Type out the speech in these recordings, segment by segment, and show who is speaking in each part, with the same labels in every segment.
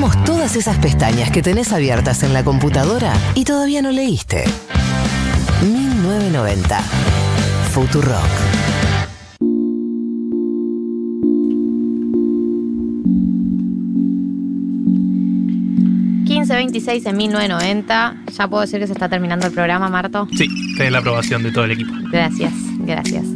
Speaker 1: Somos todas esas pestañas que tenés abiertas en la computadora y todavía no leíste. 1990. Futurock.
Speaker 2: 1526 en 1990. Ya puedo decir que se está terminando el programa, Marto.
Speaker 3: Sí, tenés la aprobación de todo el equipo.
Speaker 2: Gracias, gracias.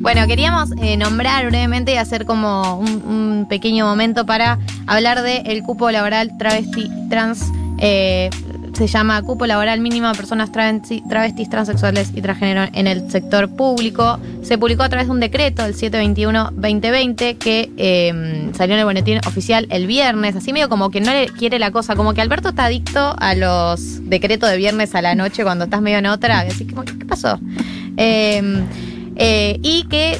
Speaker 2: Bueno, queríamos eh, nombrar brevemente y hacer como un, pequeño momento para hablar del el cupo laboral travesti trans. eh, se llama Cupo Laboral Mínimo de Personas travesti- Travestis, Transexuales y Transgénero en el sector público. Se publicó a través de un decreto, el 721-2020, que eh, salió en el boletín oficial el viernes. Así medio como que no le quiere la cosa, como que Alberto está adicto a los decretos de viernes a la noche cuando estás medio en otra. Así que, ¿qué pasó? Eh, eh, y que,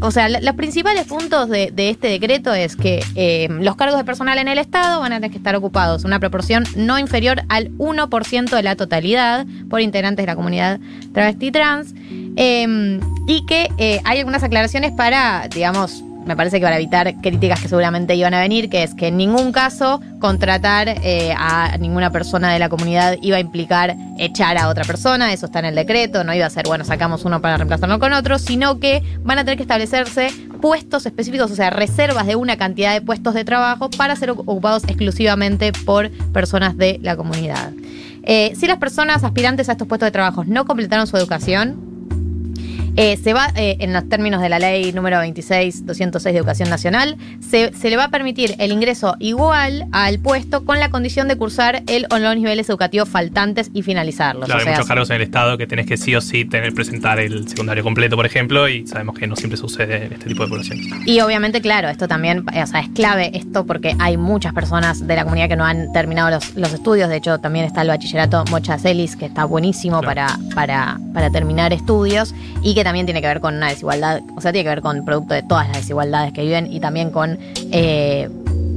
Speaker 2: o sea, los principales puntos de, de este decreto es que eh, los cargos de personal en el Estado van a tener que estar ocupados una proporción no inferior al 1% de la totalidad por integrantes de la comunidad travesti trans. eh, y que eh, hay algunas aclaraciones para, digamos, me parece que para evitar críticas que seguramente iban a venir, que es que en ningún caso contratar eh, a ninguna persona de la comunidad iba a implicar echar a otra persona, eso está en el decreto, no iba a ser, bueno, sacamos uno para reemplazarlo con otro, sino que van a tener que establecerse puestos específicos, o sea, reservas de una cantidad de puestos de trabajo para ser ocupados exclusivamente por personas de la comunidad. Eh, si las personas aspirantes a estos puestos de trabajo no completaron su educación, eh, se va, eh, en los términos de la ley número 26-206 de Educación Nacional, se, se le va a permitir el ingreso igual al puesto con la condición de cursar el o los niveles educativos faltantes y finalizarlos.
Speaker 3: Claro,
Speaker 2: o sea,
Speaker 3: hay muchos cargos en el Estado que tenés que sí o sí tener presentar el secundario completo, por ejemplo, y sabemos que no siempre sucede en este tipo de poblaciones.
Speaker 2: Y obviamente, claro, esto también, o sea, es clave esto porque hay muchas personas de la comunidad que no han terminado los, los estudios. De hecho, también está el bachillerato Mocha Celis, que está buenísimo
Speaker 3: Claro.
Speaker 2: para, para, para terminar estudios y que también tiene que ver con una desigualdad, o sea, tiene que ver con producto de todas las desigualdades que viven y también con eh,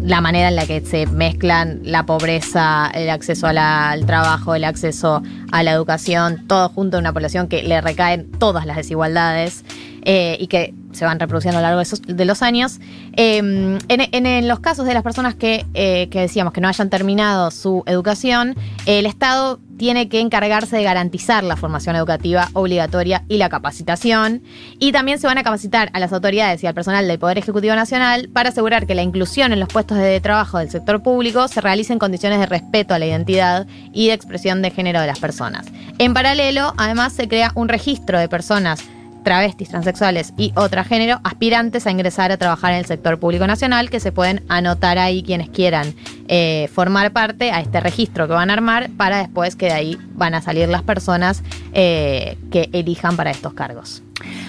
Speaker 2: la manera en la que se mezclan la pobreza, el acceso a al trabajo, el acceso a la educación, todo junto en una población que le recaen todas las desigualdades eh, y que se van reproduciendo a lo largo de, los años. En, en- en los casos de las personas que, eh, que decíamos que no hayan terminado su educación, el Estado tiene que encargarse de garantizar la formación educativa obligatoria y la capacitación. Y también se van a capacitar a las autoridades y al personal del Poder Ejecutivo Nacional para asegurar que la inclusión en los puestos de trabajo del sector público se realice en condiciones de respeto a la identidad y de expresión de género de las personas. En paralelo, además, se crea un registro de personas travestis, transexuales y otro género aspirantes a ingresar a trabajar en el sector público nacional que se pueden anotar ahí quienes quieran eh, formar parte a este registro que van a armar para después que de ahí van a salir las personas eh, que elijan para estos cargos.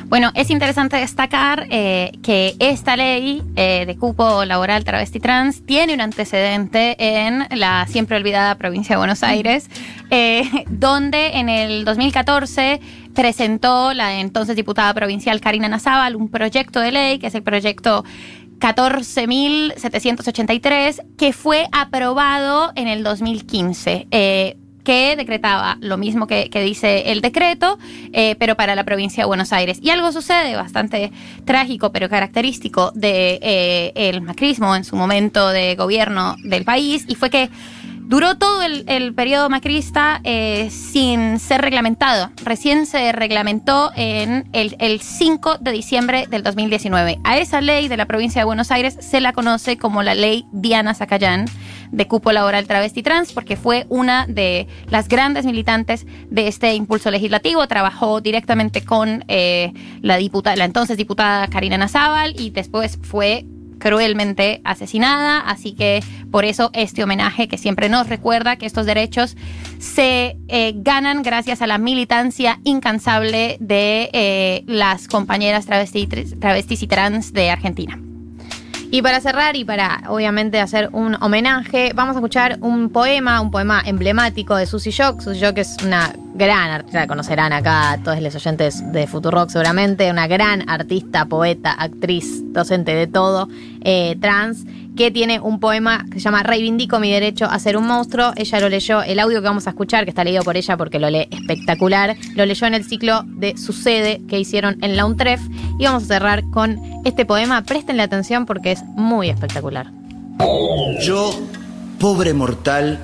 Speaker 4: Bueno, es interesante destacar eh, que esta ley eh, de cupo laboral travesti trans tiene un antecedente en la siempre olvidada provincia de Buenos Aires, eh, donde en el 2014 presentó la entonces diputada provincial Karina Nazábal un proyecto de ley, que es el proyecto 14.783, que fue aprobado en el 2015. eh, que decretaba lo mismo que, dice el decreto, eh, pero para la provincia de Buenos Aires. Y algo sucede bastante trágico, pero característico de eh, el macrismo en su momento de gobierno del país, y fue que duró todo el, periodo macrista eh, sin ser reglamentado. Recién se reglamentó en el, el 5 de diciembre del 2019. A esa ley de la provincia de Buenos Aires se la conoce como la ley Diana Zacayán de cupo laboral travesti trans, porque fue una de las grandes militantes de este impulso legislativo. Trabajó directamente con eh, la, diputada, la entonces diputada Karina Nazábal y después fue cruelmente asesinada, así que por eso este homenaje que siempre nos recuerda que estos derechos se eh, ganan gracias a la militancia incansable de eh, las compañeras travesti- travestis y trans de Argentina.
Speaker 2: Y para cerrar y para obviamente hacer un homenaje, vamos a escuchar un poema, un poema emblemático de Susy Shock. Susy Shock es una gran artista, conocerán acá todos los oyentes de Futurock seguramente, una gran artista, poeta, actriz, docente de todo, eh, trans, que tiene un poema que se llama Reivindico mi derecho a ser un monstruo. Ella lo leyó, el audio que vamos a escuchar, que está leído por ella porque lo lee espectacular, lo leyó en el ciclo de Sucede que hicieron en la UNTREF. Y vamos a cerrar con este poema. Prestenle atención porque es muy espectacular.
Speaker 5: Yo pobre mortal,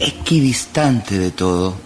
Speaker 5: equidistante de todo.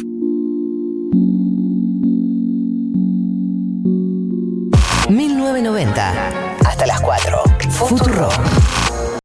Speaker 1: 1990. Hasta las 4. Futuro.